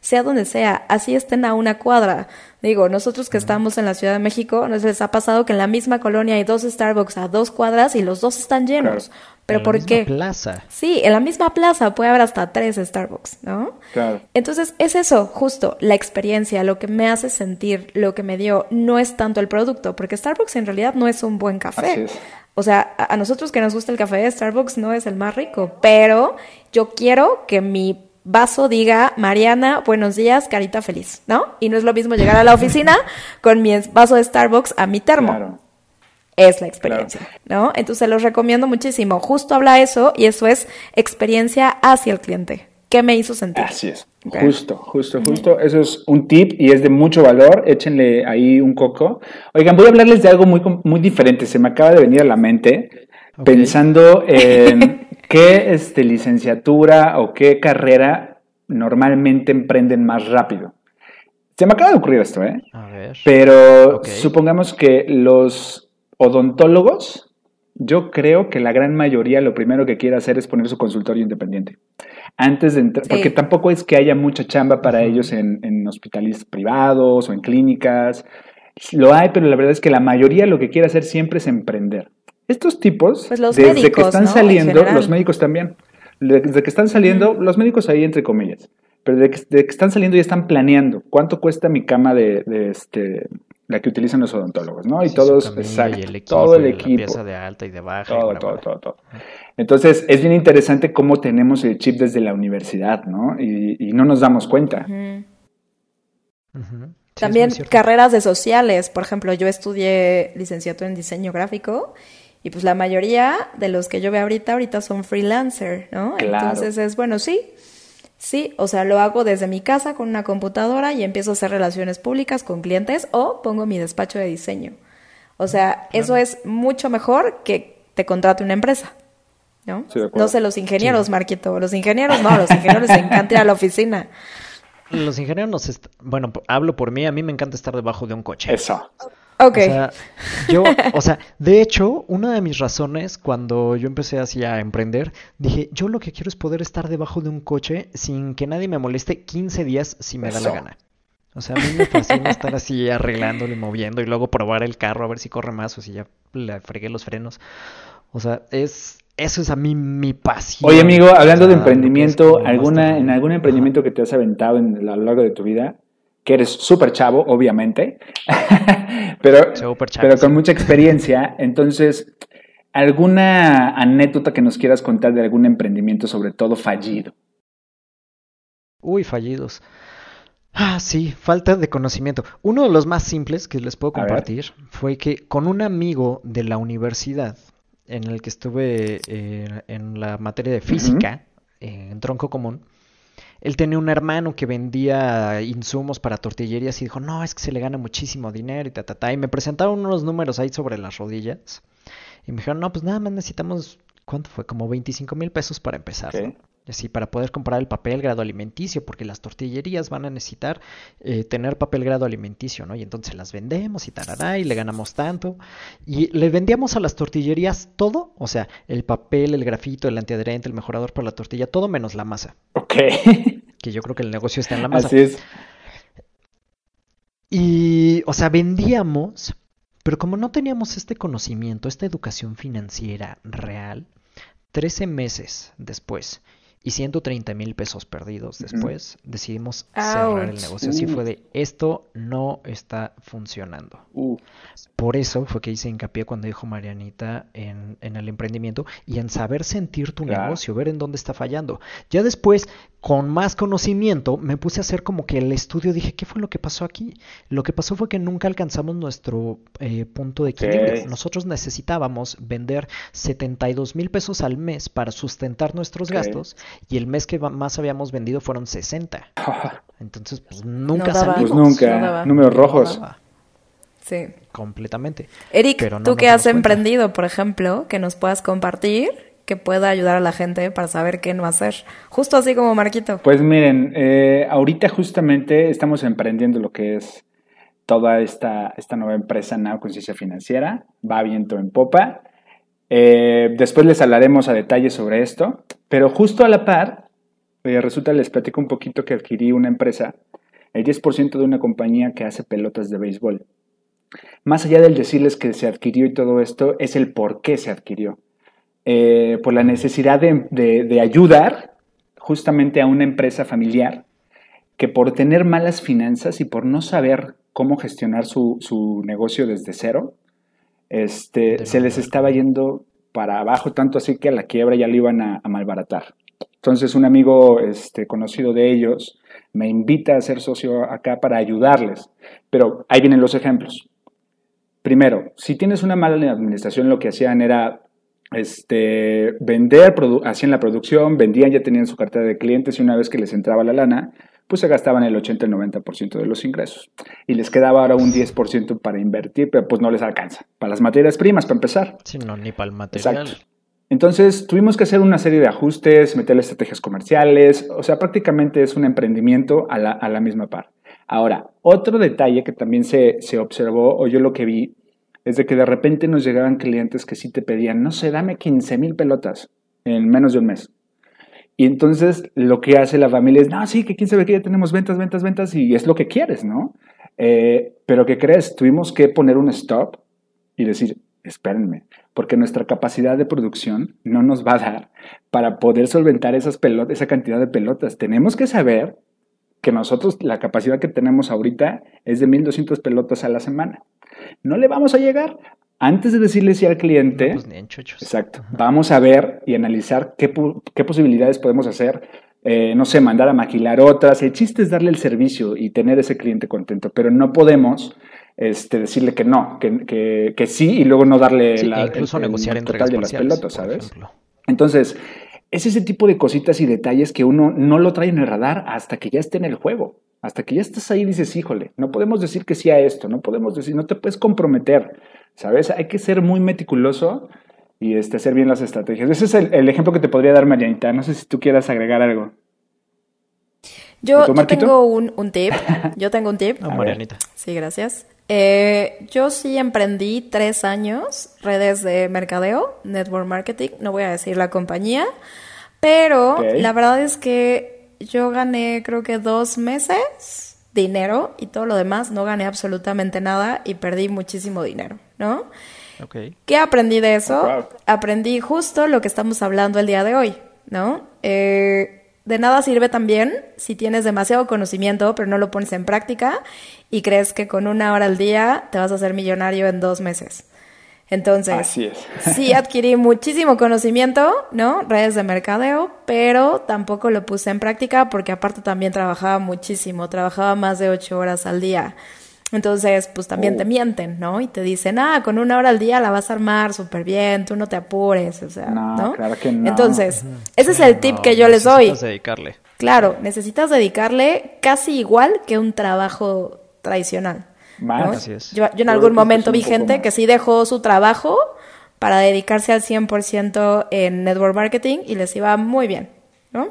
sea donde sea, así estén a una cuadra. Digo, nosotros que estamos en la Ciudad de México, nos les ha pasado que en la misma colonia hay dos Starbucks a dos cuadras y los dos están llenos. ¿Pero en por la misma qué? plaza. Sí, en la misma plaza puede haber hasta tres Starbucks, ¿no? Claro. Entonces es eso, justo, la experiencia, lo que me hace sentir, lo que me dio, no es tanto el producto, porque Starbucks en realidad no es un buen café. Así es. O sea, a a nosotros que nos gusta el café, Starbucks no es el más rico, pero yo quiero que mi vaso diga, Mariana, buenos días, carita feliz, ¿no? Y no es lo mismo llegar a la oficina con mi vaso de Starbucks a mi termo Claro. Es la experiencia, ¿no? Entonces los recomiendo muchísimo. Justo habla eso y eso es experiencia hacia el cliente. ¿Qué me hizo sentir? Así es. Justo, justo, justo. Eso es un tip y es de mucho valor. Échenle ahí un coco. Oigan, voy a hablarles de algo muy, muy diferente. Se me acaba de venir a la mente pensando en qué este, licenciatura o qué carrera normalmente emprenden más rápido. Se me acaba de ocurrir esto, ¿eh? A ver. Pero supongamos que los odontólogos, yo creo que la gran mayoría lo primero que quiere hacer es poner su consultorio independiente. Antes de entrar, Sí. porque tampoco es que haya mucha chamba para ellos en, en hospitales privados o en clínicas. Lo hay, pero la verdad es que la mayoría lo que quiere hacer siempre es emprender. Estos tipos, Pues los desde que están saliendo, los médicos también, desde que están saliendo, los médicos ahí entre comillas, pero de que, están saliendo ya están planeando cuánto cuesta mi cama de, de este, la que utilizan los odontólogos, ¿no? Y Sí, todos, exacto, y el equipo, todo el equipo, La pieza de alta y de baja. y todo, bla, todo, todo, todo. Entonces, es bien interesante cómo tenemos el chip desde la universidad, ¿no? Y, y no nos damos cuenta. Sí, También carreras de sociales. Por ejemplo, yo estudié licenciatura en diseño gráfico y pues la mayoría de los que yo veo ahorita, ahorita son freelancer, ¿no? Claro. Entonces es, bueno, sí, sí, o sea, lo hago desde mi casa con una computadora y empiezo a hacer relaciones públicas con clientes o pongo mi despacho de diseño. O sea, eso es mucho mejor que te contrate una empresa. ¿No? Sí, no sé los ingenieros, Marquito. Los ingenieros no, los ingenieros les encanta ir a la oficina. Los ingenieros nos Bueno, hablo por mí. A mí me encanta estar debajo de un coche. Eso. Ok. O sea, yo, o sea, de hecho, una de mis razones cuando yo empecé así a emprender, dije, yo lo que quiero es poder estar debajo de un coche sin que nadie me moleste 15 días si me da la gana. O sea, a mí me fascina estar así arreglándolo y moviendo y luego probar el carro a ver si corre más o si ya le fregué los frenos. O sea, es eso es a mí mi pasión. Oye, amigo, hablando O de sea, emprendimiento, alguna, en algún emprendimiento que te has aventado en- a lo largo de tu vida, que eres súper chavo, obviamente, pero, chavo, pero con sí. mucha experiencia, entonces, ¿alguna anécdota que nos quieras contar de algún emprendimiento, sobre todo fallido? Uy, fallidos. Ah, sí, falta de conocimiento. Uno de los más simples que les puedo compartir fue que con un amigo de la universidad en el que estuve eh, en la materia de física, eh, en tronco común, él tenía un hermano que vendía insumos para tortillerías y dijo, no, es que se le gana muchísimo dinero y ta, ta, ta. Y me presentaron unos números ahí sobre las rodillas. Y me dijeron, no, pues nada más necesitamos, ¿cuánto fue? Como 25 mil pesos para empezar. ¿no? Así, para poder comprar el papel grado alimenticio, porque las tortillerías van a necesitar eh, tener papel grado alimenticio, ¿no? Y entonces las vendemos y tarará, y le ganamos tanto. Y le vendíamos a las tortillerías todo, o sea, el papel, el grafito, el antiadherente, el mejorador para la tortilla, todo menos la masa. Ok, Que yo creo que el negocio está en la masa. así es. Y, o sea, vendíamos, pero como no teníamos este conocimiento, esta educación financiera real, 13 meses después y 130 mil pesos perdidos después, decidimos cerrar el negocio. Así Uh. fue de, esto no está funcionando. Uh, Por eso fue que hice hincapié cuando dijo Marianita en, en el emprendimiento y en saber sentir tu Claro. negocio, ver en dónde está fallando. Ya después, con más conocimiento, me puse a hacer como que el estudio, dije, ¿qué fue lo que pasó aquí? Lo que pasó fue que nunca alcanzamos nuestro eh, punto de equilibrio. Nosotros necesitábamos vender 72 mil pesos al mes para sustentar nuestros gastos y el mes que más habíamos vendido fueron 60. Entonces, pues nunca No daba. pues salimos. nunca, No números rojos. Sí. completamente. Eric, Pero no tú que has emprendido, por ejemplo, que nos puedas compartir, que pueda ayudar a la gente para saber qué no hacer. Justo así como Marquito. Pues miren, eh, ahorita justamente estamos emprendiendo lo que es toda esta, esta nueva empresa Now Conciencia Financiera. Va viento en popa. Eh, después les hablaremos a detalle sobre esto, pero justo a la par, eh, resulta, les platico un poquito que adquirí una empresa, el 10% de una compañía que hace pelotas de béisbol. Más allá del decirles que se adquirió y todo esto, es el por qué se adquirió. eh, por la necesidad de, ayudar justamente a una empresa familiar que por tener malas finanzas y por no saber cómo gestionar su, negocio desde cero, este, se les estaba yendo para abajo, tanto así que a la quiebra ya lo iban a, malbaratar. Entonces un amigo este, conocido de ellos me invita a ser socio acá para ayudarles. Pero ahí vienen los ejemplos. Primero, si tienes una mala administración, lo que hacían era este, vender, hacían la producción, vendían, ya tenían su cartera de clientes y una vez que les entraba la lana, pues se gastaban el 80, el 90% de los ingresos. Y les quedaba ahora un 10% para invertir, pero pues no les alcanza. Para las materias primas, para empezar. Sí, no, ni para el material. Exacto. Entonces tuvimos que hacer una serie de ajustes, meterle estrategias comerciales, o sea, prácticamente es un emprendimiento a la, misma par. Ahora, otro detalle que también se, se observó, o yo lo que vi, es de que de repente nos llegaban clientes que sí te pedían, no sé, dame 15 mil pelotas en menos de un mes. Y entonces lo que hace la familia es, no, sí, que quién sabe que ya tenemos ventas, ventas, ventas, y es lo que quieres, ¿no? Eh, pero ¿qué crees? Tuvimos que poner un stop y decir, espérenme, porque nuestra capacidad de producción no nos va a dar para poder solventar esas pelotas, esa cantidad de pelotas. Tenemos que saber que nosotros la capacidad que tenemos ahorita es de 1200 pelotas a la semana. No le vamos a llegar. Antes de decirle sí al cliente, pues exacto, vamos a ver y analizar qué, posibilidades podemos hacer eh, no sé, mandar a maquilar otras. El chiste es darle el servicio y tener ese cliente contento, pero no podemos este, decirle que no, que, que, sí y luego no darle la, incluso negociar el total de las pelotas, ¿sabes? Entonces, es ese tipo de cositas y detalles que uno no lo trae en el radar hasta que ya esté en el juego. Hasta que ya estás ahí y dices, híjole, no podemos decir que sí a esto, no podemos decir, no te puedes comprometer, ¿sabes? Hay que ser muy meticuloso y este, hacer bien las estrategias. Ese es el, ejemplo que te podría dar Marianita. No sé si tú quieras agregar algo. Yo, tengo un, un, tip. Yo tengo un tip. Marianita. Sí, gracias. Eh, yo sí emprendí tres años redes de mercadeo, network marketing, no voy a decir la compañía, pero la verdad es que yo gané creo que dos meses dinero y todo lo demás no gané absolutamente nada y perdí muchísimo dinero, ¿no? ¿Qué aprendí de eso? Aprendí justo lo que estamos hablando el día de hoy, ¿no? Eh, de nada sirve también si tienes demasiado conocimiento pero no lo pones en práctica y crees que con una hora al día te vas a hacer millonario en dos meses. Entonces, sí adquirí muchísimo conocimiento, ¿no? Redes de mercadeo, pero tampoco lo puse en práctica porque aparte también trabajaba muchísimo, trabajaba más de ocho horas al día. Entonces, pues también te oh. mienten, ¿no? Y te dicen, ah, con una hora al día la vas a armar súper bien, tú no te apures, o sea, ¿no? Claro que no. Entonces, ese es el tip que yo les doy. Necesitas dedicarle. Claro, necesitas dedicarle casi igual que un trabajo tradicional. Más. Yo, yo, en algún momento vi gente que sí dejó su trabajo para dedicarse al 100% en network marketing y les iba muy bien, ¿no?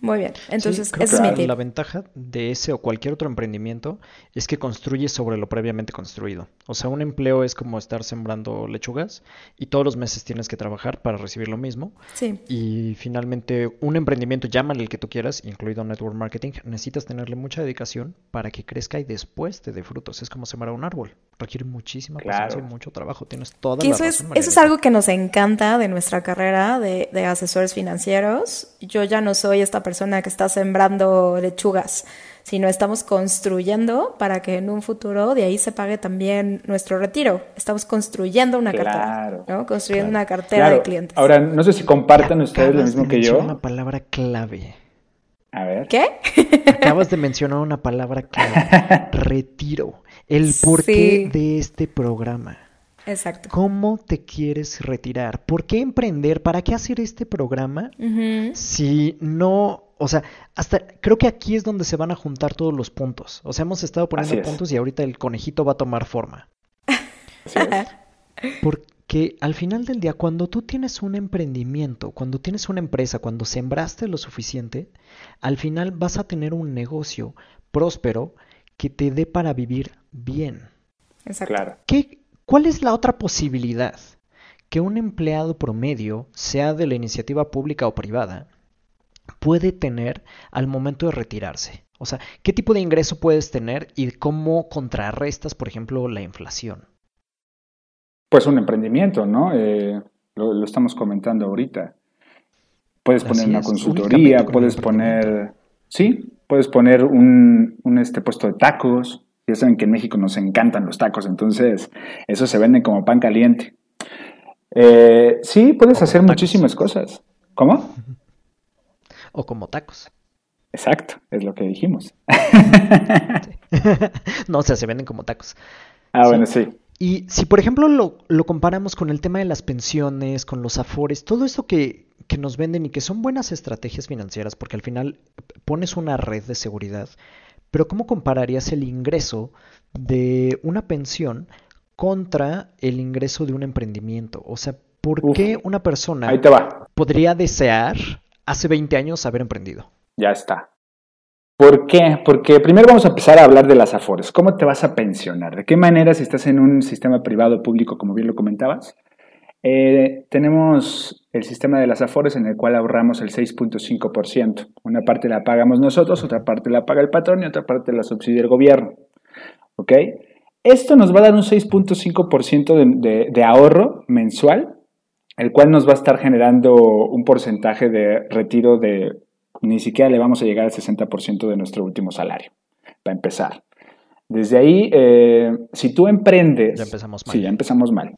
Muy bien, entonces ese es mi tip. La ventaja de ese o cualquier otro emprendimiento es que construye sobre lo previamente construido. O sea, un empleo es como estar sembrando lechugas y todos los meses tienes que trabajar para recibir lo mismo. Sí. Y finalmente, un emprendimiento, llámale el que tú quieras, incluido network marketing, necesitas tenerle mucha dedicación para que crezca y después te dé frutos. Es como sembrar un árbol. Requiere muchísima paciencia y mucho trabajo. Tienes toda la eso es, eso es algo que nos encanta de nuestra carrera de, de asesores financieros. Yo ya no soy esta persona que está sembrando lechugas, sino estamos construyendo para que en un futuro de ahí se pague también nuestro retiro. Estamos construyendo una cartera, ¿no? Construyendo una cartera de clientes. Ahora, no sé si comparten ustedes lo mismo que yo. una palabra clave. A ver. ¿Qué? Acabas de mencionar una palabra clave. retiro. El porqué de este programa. Exacto. ¿Cómo te quieres retirar? ¿Por qué emprender? ¿Para qué hacer este programa? Si no, o sea, hasta creo que aquí es donde se van a juntar todos los puntos. O sea, hemos estado poniendo puntos y ahorita el conejito va a tomar forma. Porque al final del día, cuando tú tienes un emprendimiento, cuando tienes una empresa, cuando sembraste lo suficiente, al final vas a tener un negocio próspero que te dé para vivir bien. Exacto. Claro. ¿Qué, ¿Cuál es la otra posibilidad? Que un empleado promedio, sea de la iniciativa pública o privada, puede tener al momento de retirarse. O sea, ¿qué tipo de ingreso puedes tener y cómo contrarrestas, por ejemplo, la inflación? Pues un emprendimiento, ¿no? Eh, lo, estamos comentando ahorita. Puedes poner una consultoría, puedes poner, sí, puedes poner un, un este puesto de tacos. Ya saben que en México nos encantan los tacos, entonces eso se vende como pan caliente. Eh, sí, puedes hacer muchísimas cosas. ¿Cómo? O como tacos. Exacto, es lo que dijimos. no, o sea, se venden como tacos. Ah, bueno, sí. Y si, por ejemplo, lo, lo, comparamos con el tema de las pensiones, con los afores, todo esto que, que nos venden y que son buenas estrategias financieras, porque al final pones una red de seguridad, pero ¿cómo compararías el ingreso de una pensión contra el ingreso de un emprendimiento? O sea, ¿por qué una persona podría desear hace 20 años haber emprendido? Ya está. ¿Por qué? Porque primero vamos a empezar a hablar de las afores. ¿Cómo te vas a pensionar? ¿De qué manera si estás en un sistema privado o público, como bien lo comentabas? Eh, tenemos el sistema de las afores en el cual ahorramos el 6.5%. Una parte la pagamos nosotros, otra parte la paga el patrón y otra parte la subsidia el gobierno. ¿Ok? Esto nos va a dar un 6.5% de, de ahorro mensual, el cual nos va a estar generando un porcentaje de retiro de ni siquiera le vamos a llegar al 60% de nuestro último salario, para empezar. Desde ahí, eh, si tú emprendes... Ya empezamos mal. Sí, ya empezamos mal.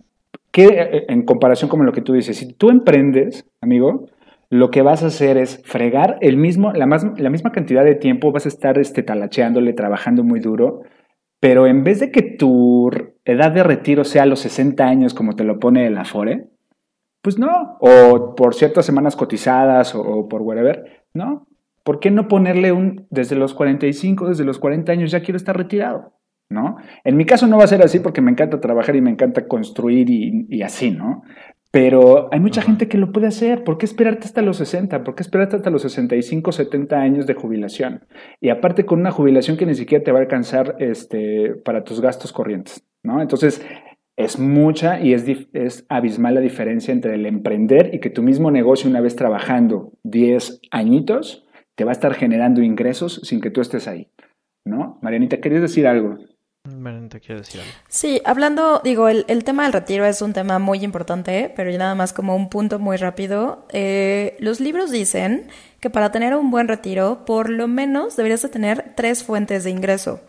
¿Qué, eh, en comparación con lo que tú dices, si tú emprendes, amigo, lo que vas a hacer es fregar el mismo, la, más, la misma cantidad de tiempo, vas a estar este, talacheándole, trabajando muy duro, pero en vez de que tu edad de retiro sea los 60 años como te lo pone el Afore, pues no, o por ciertas semanas cotizadas o, o por whatever, ¿no? ¿Por qué no ponerle un, desde los 45, desde los 40 años ya quiero estar retirado? ¿No? En mi caso no va a ser así porque me encanta trabajar y me encanta construir y, así, ¿no? Pero hay mucha gente que lo puede hacer. ¿Por qué esperarte hasta los 60? ¿Por qué esperarte hasta los 65, 70 años de jubilación? Y aparte con una jubilación que ni siquiera te va a alcanzar este, para tus gastos corrientes, ¿no? Entonces, es mucha y es, es, abismal la diferencia entre el emprender y que tu mismo negocio una vez trabajando 10 añitos te va a estar generando ingresos sin que tú estés ahí. ¿No? Marianita, ¿querías decir algo? Marianita, quiero decir algo. Sí, hablando, digo, el, tema del retiro es un tema muy importante, pero nada más como un punto muy rápido. Eh, los libros dicen que para tener un buen retiro, por lo menos deberías de tener tres fuentes de ingreso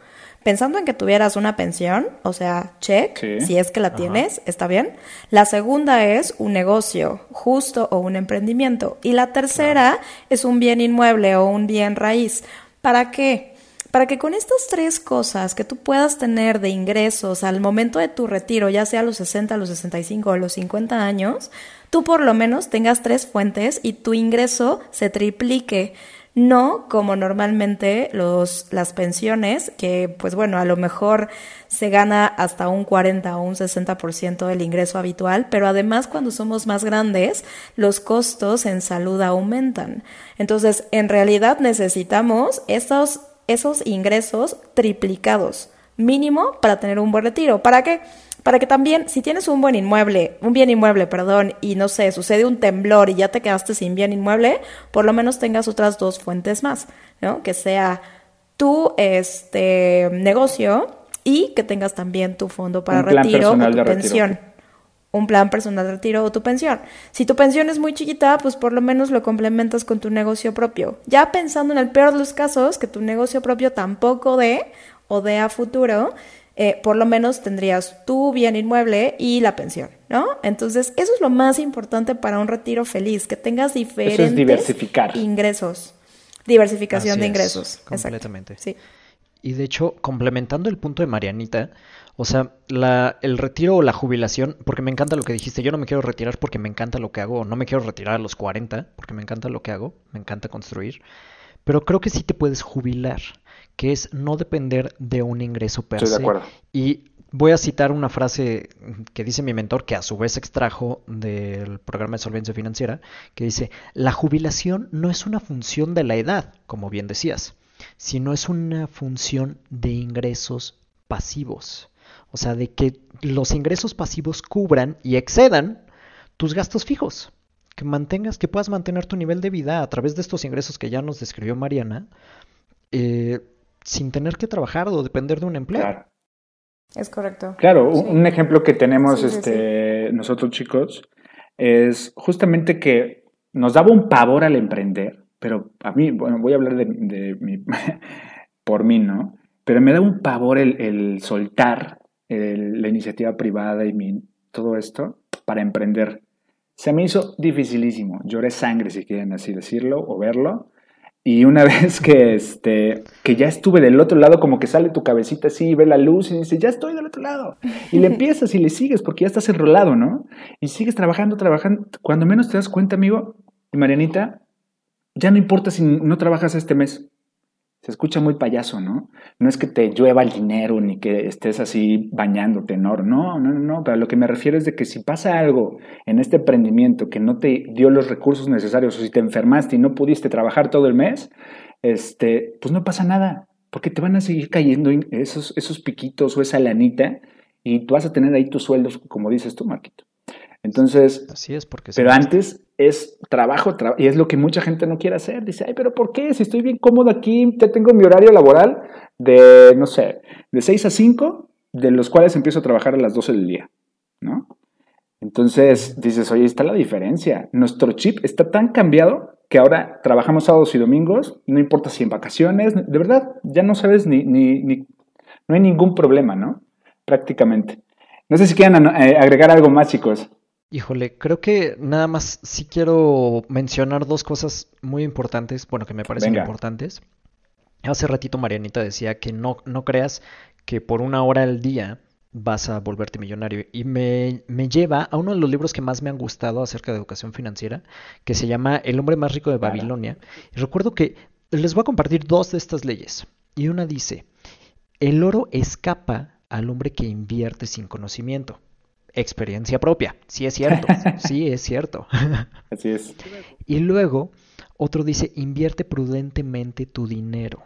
pensando en que tuvieras una pensión, o sea, check, si es que la tienes, está bien. La segunda es un negocio justo o un emprendimiento. Y la tercera es un bien inmueble o un bien raíz. ¿Para qué? Para que con estas tres cosas que tú puedas tener de ingresos al momento de tu retiro, ya sea a los 60, a los 65 o a los 50 años, tú por lo menos tengas tres fuentes y tu ingreso se triplique no como normalmente los, las pensiones, que pues bueno, a lo mejor se gana hasta un 40 o un 60% del ingreso habitual, pero además cuando somos más grandes, los costos en salud aumentan. Entonces, en realidad necesitamos esos, esos ingresos triplicados, mínimo para tener un buen retiro. ¿Para qué? para que también, si tienes un buen inmueble, un bien inmueble, perdón, y no sé, sucede un temblor y ya te quedaste sin bien inmueble, por lo menos tengas otras dos fuentes más, ¿no? Que sea tu este negocio y que tengas también tu fondo para retiro o tu pensión. Un plan personal de retiro o tu pensión. Si tu pensión es muy chiquita, pues por lo menos lo complementas con tu negocio propio. Ya pensando en el peor de los casos, que tu negocio propio tampoco dé o dé a futuro, eh, por lo menos tendrías tu bien inmueble y la pensión, ¿no? Entonces, eso es lo más importante para un retiro feliz, que tengas diferentes diversificar. ingresos. Diversificación de ingresos. completamente. Sí. Y de hecho, complementando el punto de Marianita, o sea, la, el retiro o la jubilación, porque me encanta lo que dijiste, yo no me quiero retirar porque me encanta lo que hago, no me quiero retirar a los 40 porque me encanta lo que hago, me encanta construir, pero creo que sí te puedes jubilar que es no depender de un ingreso per se. De acuerdo. Y voy a citar una frase que dice mi mentor, que a su vez extrajo del programa de solvencia financiera, que dice, la jubilación no es una función de la edad, como bien decías, sino es una función de ingresos pasivos. O sea, de que los ingresos pasivos cubran y excedan tus gastos fijos. Que mantengas, que puedas mantener tu nivel de vida a través de estos ingresos que ya nos describió Mariana, eh, sin tener que trabajar o depender de un empleo. Claro. Es correcto. Claro, un ejemplo que tenemos este, nosotros chicos es justamente que nos daba un pavor al emprender, pero a mí, bueno, voy a hablar de, mi, por mí, ¿no? Pero me da un pavor el, soltar la iniciativa privada y mi, todo esto para emprender. Se me hizo dificilísimo. Lloré sangre, si quieren así decirlo o verlo. Y una vez que, este, que ya estuve del otro lado, como que sale tu cabecita así y ve la luz y dice, ya estoy del otro lado. Y le empiezas y le sigues porque ya estás enrolado, ¿no? Y sigues trabajando, trabajando. Cuando menos te das cuenta, amigo, y Marianita, ya no importa si no trabajas este mes. Se escucha muy payaso, ¿no? No es que te llueva el dinero ni que estés así bañándote en oro. No, no, no, Pero lo que me refiero es de que si pasa algo en este emprendimiento que no te dio los recursos necesarios o si te enfermaste y no pudiste trabajar todo el mes, este, pues no pasa nada. Porque te van a seguir cayendo esos, esos piquitos o esa lanita y tú vas a tener ahí tus sueldos, como dices tú, Marquito. Entonces, Así es porque pero antes es trabajo, y es lo que mucha gente no quiere hacer. Dice, ay, pero ¿por qué? Si estoy bien cómodo aquí, te tengo mi horario laboral de, no sé, de 6 a 5, de los cuales empiezo a trabajar a las 12 del día, ¿no? Entonces dices, oye, está la diferencia. Nuestro chip está tan cambiado que ahora trabajamos sábados y domingos, no importa si en vacaciones, de verdad, ya no sabes ni, ni, ni no hay ningún problema, ¿no? Prácticamente. No sé si quieren eh, agregar algo más, chicos. Híjole, creo que nada más sí quiero mencionar dos cosas muy importantes, bueno, que me parecen importantes. Hace ratito Marianita decía que no, no creas que por una hora al día vas a volverte millonario. Y me, me, lleva a uno de los libros que más me han gustado acerca de educación financiera, que se llama El hombre más rico de Babilonia. Y recuerdo que les voy a compartir dos de estas leyes. Y una dice, el oro escapa al hombre que invierte sin conocimiento experiencia propia. Sí es cierto, sí es cierto. Así es. Y luego, otro dice, invierte prudentemente tu dinero.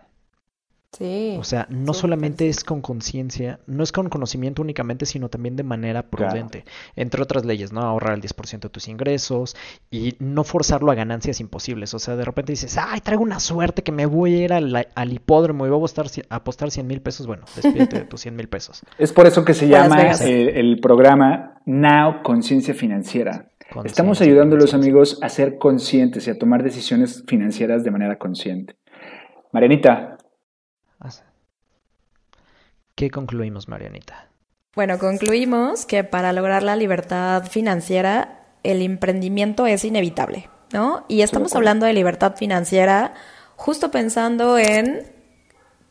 Sí. O sea, no solamente es con conciencia, no es con conocimiento únicamente, sino también de manera prudente. Entre otras leyes, ¿no? Ahorrar el 10% de tus ingresos y no forzarlo a ganancias imposibles. O sea, de repente dices, ay, traigo una suerte que me voy a ir al, hipódromo y voy a apostar, a apostar 100 mil pesos. Bueno, despídete de tus 100 mil pesos. Es por eso que se llama el, programa Now Conciencia Financiera. Estamos ayudando a los amigos a ser conscientes y a tomar decisiones financieras de manera consciente. Marianita, ¿Qué concluimos, Marianita? Bueno, concluimos que para lograr la libertad financiera, el emprendimiento es inevitable, ¿no? Y estamos hablando de libertad financiera justo pensando en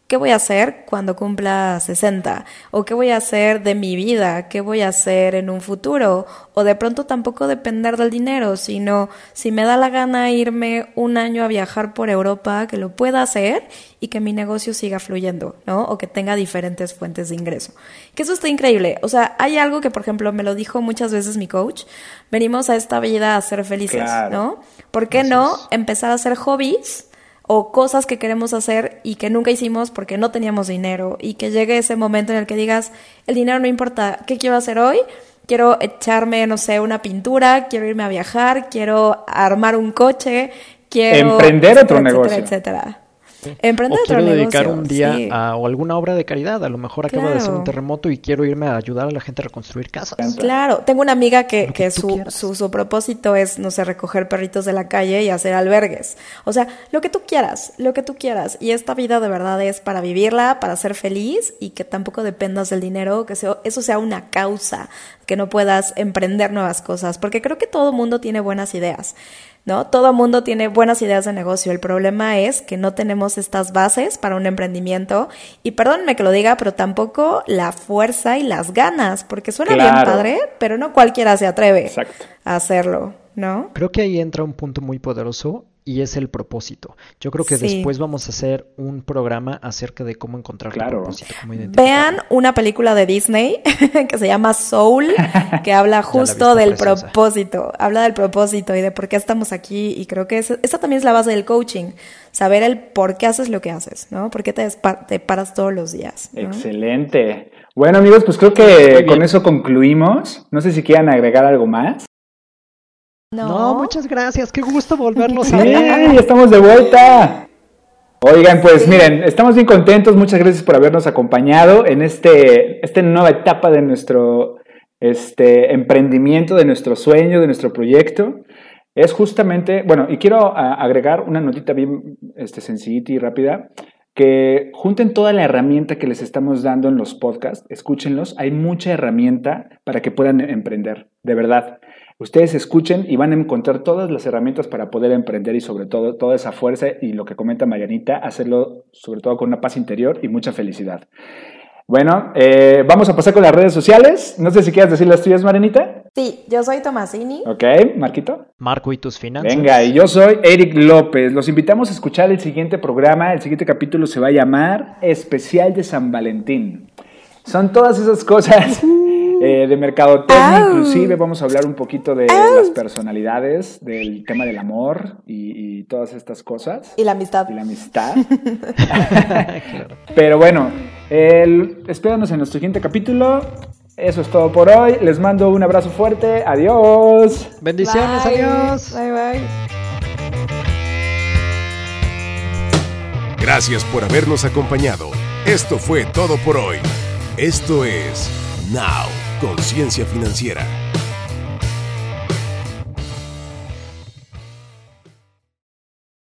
¿Qué voy a hacer cuando cumpla 60? ¿O qué voy a hacer de mi vida? ¿Qué voy a hacer en un futuro? O de pronto tampoco depender del dinero, sino si me da la gana irme un año a viajar por Europa, que lo pueda hacer y que mi negocio siga fluyendo, ¿no? O que tenga diferentes fuentes de ingreso. Que eso está increíble. O sea, hay algo que, por ejemplo, me lo dijo muchas veces mi coach. Venimos a esta vida a ser felices, ¿no? ¿Por qué no empezar a hacer hobbies? O cosas que queremos hacer y que nunca hicimos porque no teníamos dinero y que llegue ese momento en el que digas, el dinero no importa, ¿qué quiero hacer hoy? Quiero echarme, no sé, una pintura, quiero irme a viajar, quiero armar un coche, quiero... Emprender otro negocio. Etcétera. Emprender o quiero dedicar un día a o alguna obra de caridad. A lo mejor acaba de ser un terremoto y quiero irme a ayudar a la gente a reconstruir casas. Claro, tengo una amiga que, que, su, su, su, propósito es, no sé, recoger perritos de la calle y hacer albergues. O sea, lo que tú quieras, lo que tú quieras. Y esta vida de verdad es para vivirla, para ser feliz y que tampoco dependas del dinero, que eso sea una causa, que no puedas emprender nuevas cosas. Porque creo que todo mundo tiene buenas ideas. ¿No? Todo mundo tiene buenas ideas de negocio. El problema es que no tenemos estas bases para un emprendimiento. Y perdónenme que lo diga, pero tampoco la fuerza y las ganas, porque suena bien padre, pero no cualquiera se atreve a hacerlo, ¿no? Creo que ahí entra un punto muy poderoso y es el propósito. Yo creo que después vamos a hacer un programa acerca de cómo encontrar el propósito. Vean una película de Disney que se llama Soul, que habla justo del propósito, habla del propósito y de por qué estamos aquí y creo que esa, también es la base del coaching, saber el por qué haces lo que haces, ¿no? ¿Por qué te, te paras todos los días? Excelente. Bueno amigos, pues creo que con eso concluimos. No sé si quieran agregar algo más. No. muchas gracias. Qué gusto volvernos a ver. Sí, estamos de vuelta. Oigan, pues miren, estamos bien contentos. Muchas gracias por habernos acompañado en este, esta nueva etapa de nuestro este emprendimiento, de nuestro sueño, de nuestro proyecto, es justamente, bueno, y quiero agregar una notita bien este, sencillita y rápida, que junten toda la herramienta que les estamos dando en los podcasts, escúchenlos, hay mucha herramienta para que puedan emprender, de verdad. Ustedes escuchen y van a encontrar todas las herramientas para poder emprender y sobre todo toda esa fuerza y lo que comenta Marianita, hacerlo sobre todo con una paz interior y mucha felicidad. Bueno, eh, vamos a pasar con las redes sociales. No sé si quieres decir las tuyas, Marenita. Sí, yo soy Tomasini. Ok, Marquito. Marco y tus finanzas. Venga, y yo soy Eric López. Los invitamos a escuchar el siguiente programa. El siguiente capítulo se va a llamar Especial de San Valentín. Son todas esas cosas eh, de mercadotecnia, inclusive vamos a hablar un poquito de las personalidades, del tema del amor y, y, todas estas cosas. Y la amistad. Y la amistad. Pero bueno, el, espéranos en nuestro siguiente capítulo. Eso es todo por hoy. Les mando un abrazo fuerte. Adiós. Bendiciones, adiós. Bye bye. Gracias por habernos acompañado. Esto fue todo por hoy. Esto es Now, Conciencia Financiera.